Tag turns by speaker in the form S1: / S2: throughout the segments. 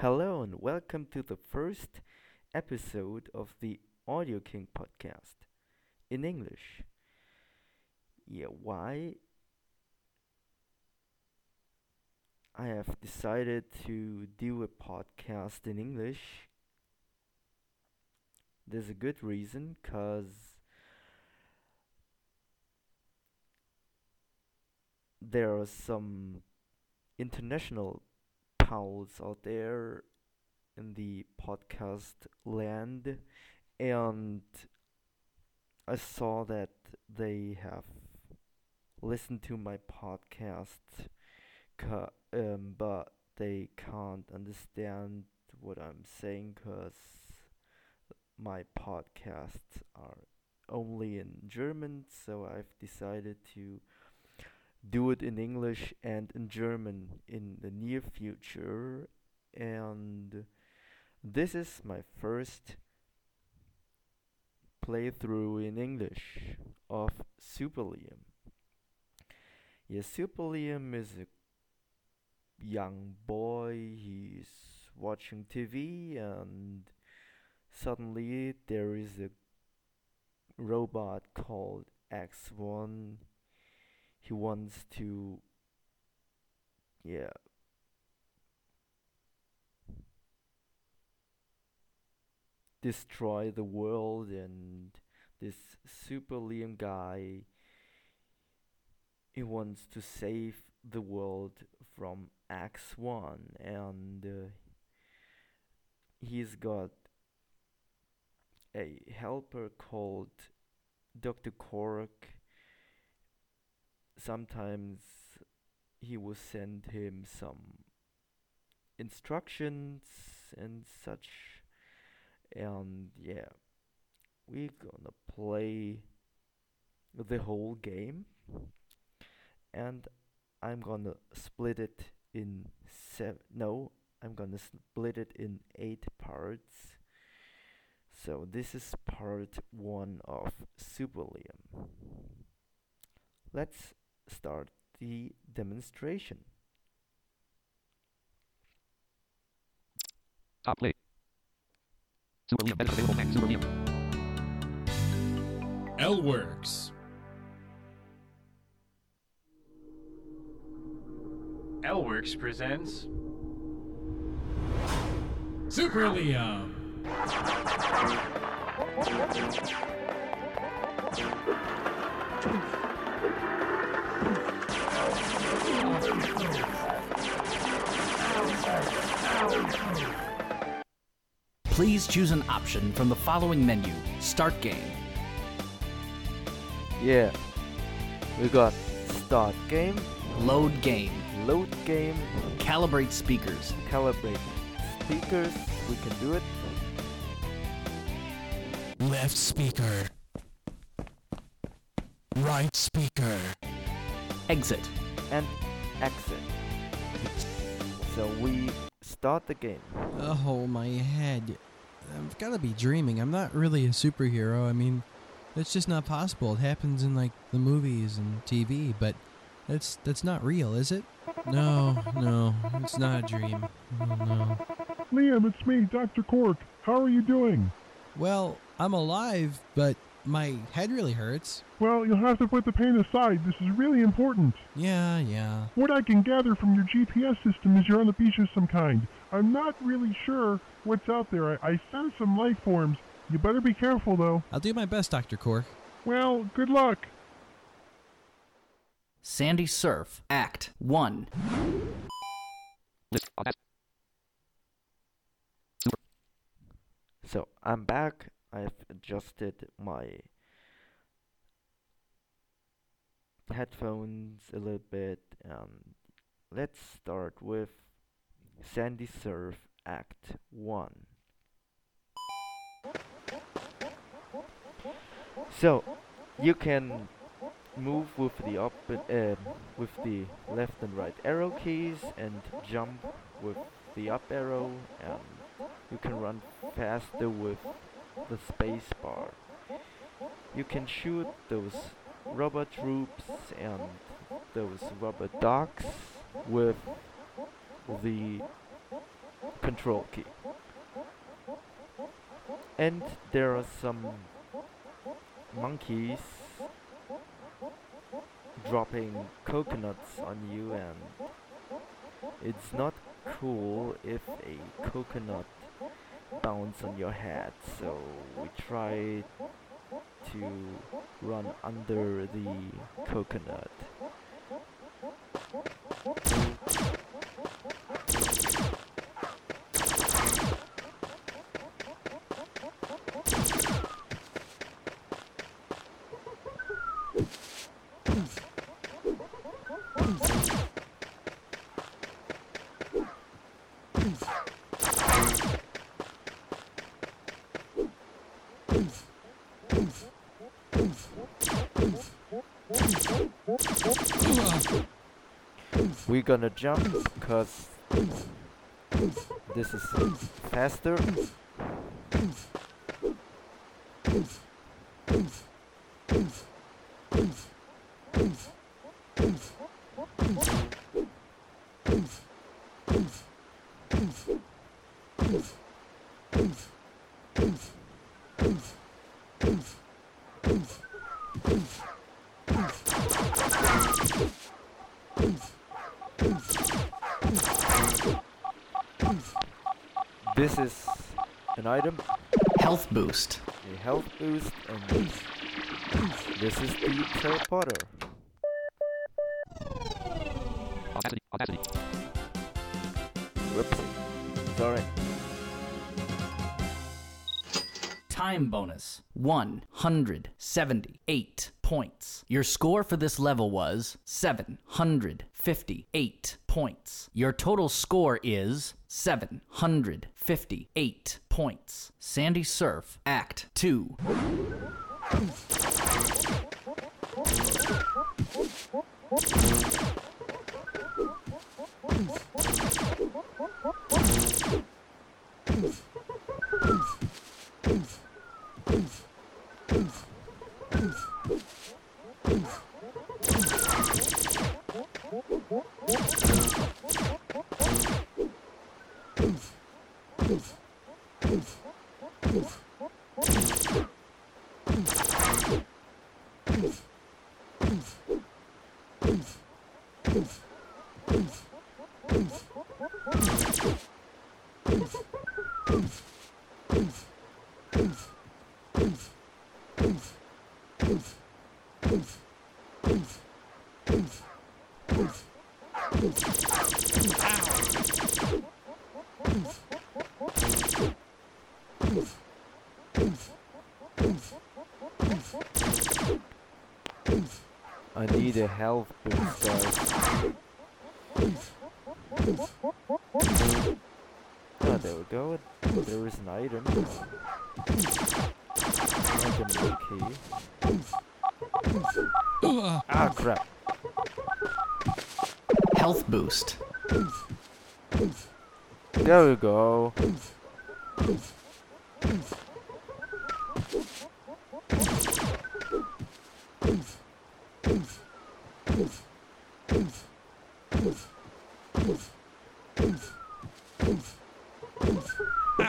S1: Hello and welcome to the first episode of the Audio King podcast in English. Yeah, why I have decided to do a podcast in English. There's a good reason cuz there are some international pals out there in the podcast land and I saw that they have listened to my podcast ca- um, but they can't understand what I'm saying cuz my podcasts are only in German so I've decided to do it in English and in German in the near future. And this is my first playthrough in English of Super Liam. Yes, Super Liam is a young boy. He's watching TV and suddenly there is a robot called X1 he wants to yeah destroy the world and this super Liam guy he wants to save the world from X1 and uh, he's got a helper called Dr. Kork sometimes he will send him some instructions and such. And yeah we're gonna play the whole game. And I'm gonna split it in seven no I'm gonna split it in eight parts. So this is part one of Super Liam. Let's start the demonstration.
S2: Stop play. Super Liam edit available Mac. Super Liam.
S3: L-Works.
S4: L-Works presents
S3: Super Liam.
S5: Please choose an option from the following menu. Start game.
S1: Yeah, we got start game,
S5: Load game.
S1: load game,
S5: Calibrate speakers.
S1: calibrate speakers. We can do it.
S3: Left speaker. Right speaker.
S5: Exit.
S1: and exit. So we start the game.
S6: Oh, my head. I've got to be dreaming. I'm not really a superhero. I mean, that's just not possible. It happens in like the movies and TV, but that's that's not real, is it? No, no, it's not a dream. Oh, no.
S7: Liam, it's me, Dr. Cork. How are you doing?
S6: Well, I'm alive, but my head really hurts.
S7: Well, you'll have to put the pain aside. This is really important.
S6: Yeah, yeah.
S7: What I can gather from your GPS system is you're on the beach of some kind. I'm not really sure what's out there. I, I sense some life forms. You better be careful, though.
S6: I'll do my best, Dr. Cork.
S7: Well, good luck.
S5: Sandy Surf. Act 1.
S2: List. Audacity.
S1: So I'm back. I've adjusted my headphones a little bit. And let's start with Sandy Surf Act 1. So you can move with the up uh, with the left and right arrow keys and jump with the up arrow and you can run faster with the space bar. You can shoot those rubber troops and those rubber ducks with the control key. And there are some monkeys dropping coconuts on you and it's not cool if a coconut bounce on your head so we try to run under the coconut we're gonna jump because this is faster this is an item
S5: Health boost.
S1: a health boost and this is the teleporter
S5: Time bonus 178 points. Your score for this level was 758 points. Your total score is 758 points. Sandy Surf, Act 2. Oof.
S1: I need a health boost guys Ah, there we go. There is an item. Item key.
S6: Ugh.
S1: Ah, crap.
S5: Health boost.
S1: There we go.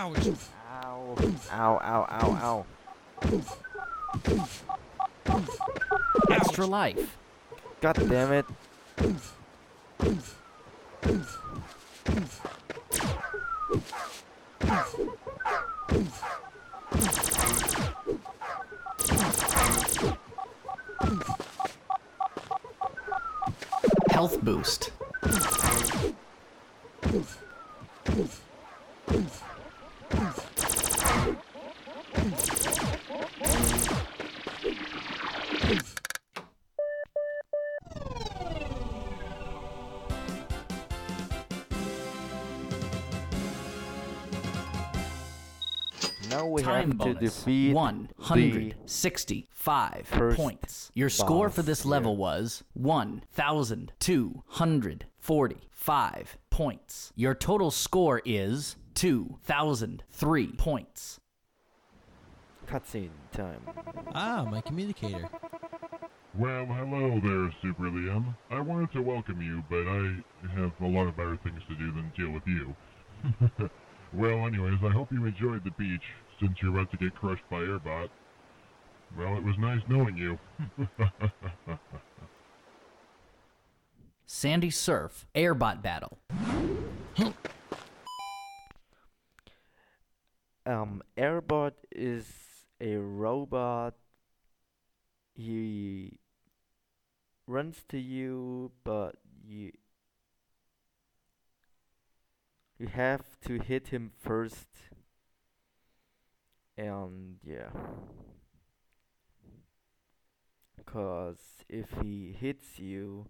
S6: Ouch.
S1: Ow. Ow, ow, ow, ow.
S5: Extra life.
S1: God damn it.
S5: Health boost.
S1: Now we
S5: Time
S1: have to
S5: bonus
S1: defeat
S5: 165 points. Your score for
S1: boss
S5: this
S1: here.
S5: level was 1,245 points. Your total score is 2,003 points.
S1: cutscene time.
S6: Ah, my communicator.
S7: Well, hello there, Super Liam. I wanted to welcome you, but I have a lot of better things to do than deal with you. Well, anyways, I hope you enjoyed the beach, since you're about to get crushed by Airbot. Well, it was nice knowing you.
S5: Sandy Surf Airbot Battle.
S1: Um, Airbot is a robot. He runs to you, but you you have to hit him first. And yeah. Cause if he hits you,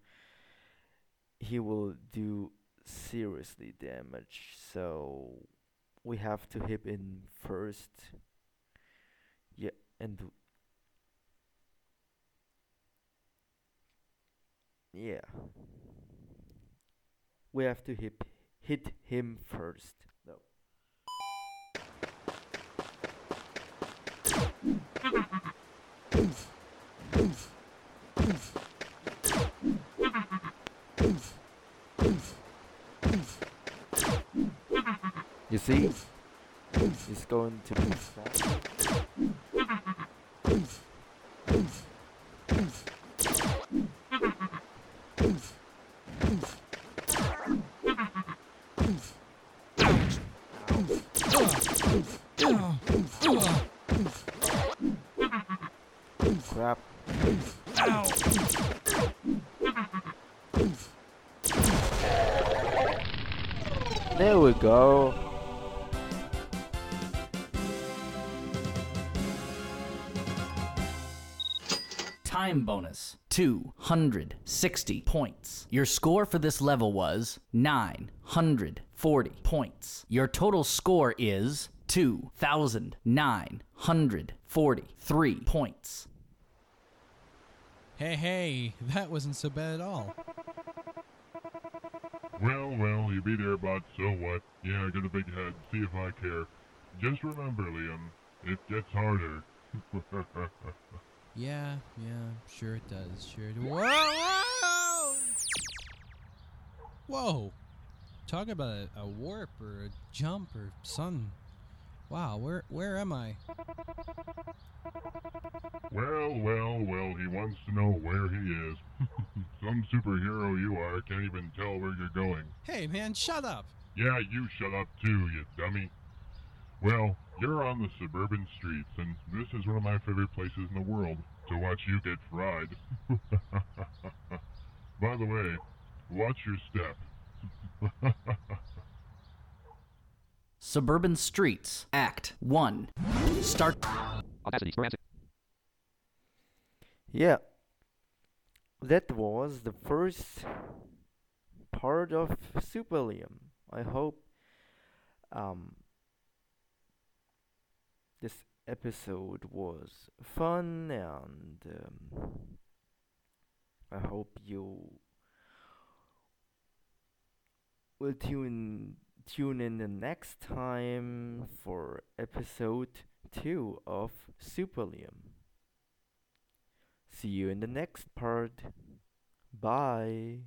S1: he will do seriously damage. So we have to hit him first. Yeah, and yeah, we have to hit hit him first. No. You see? It's going to be Crap. There we go.
S5: Time bonus 260 points. Your score for this level was 940 points. Your total score is 2,943 points.
S6: Hey, hey, that wasn't so bad at all.
S7: well, well, you beat Airbot, so what? Yeah, I got a big head. See if I care. Just remember, Liam, it gets harder.
S6: Yeah, yeah, sure it does. Sure it Whoa, whoa! Whoa! Talk about a, a warp or a jump or something. Wow, where where am I?
S7: Well, well, well, he wants to know where he is. Some superhero you are can't even tell where you're going.
S6: Hey man, shut up!
S7: Yeah, you shut up too, you dummy. Well, you're on the suburban streets, and this is one of my favorite places in the world to watch you get fried. By the way, watch your step.
S5: Suburban Streets, Act 1. Start.
S2: Audacity.
S1: Yeah. That was the first part of Super Liam. I hope um this episode was fun and um, I hope you will tune tune in the next time for episode 2 of Super Liam. See you in the next part. Bye.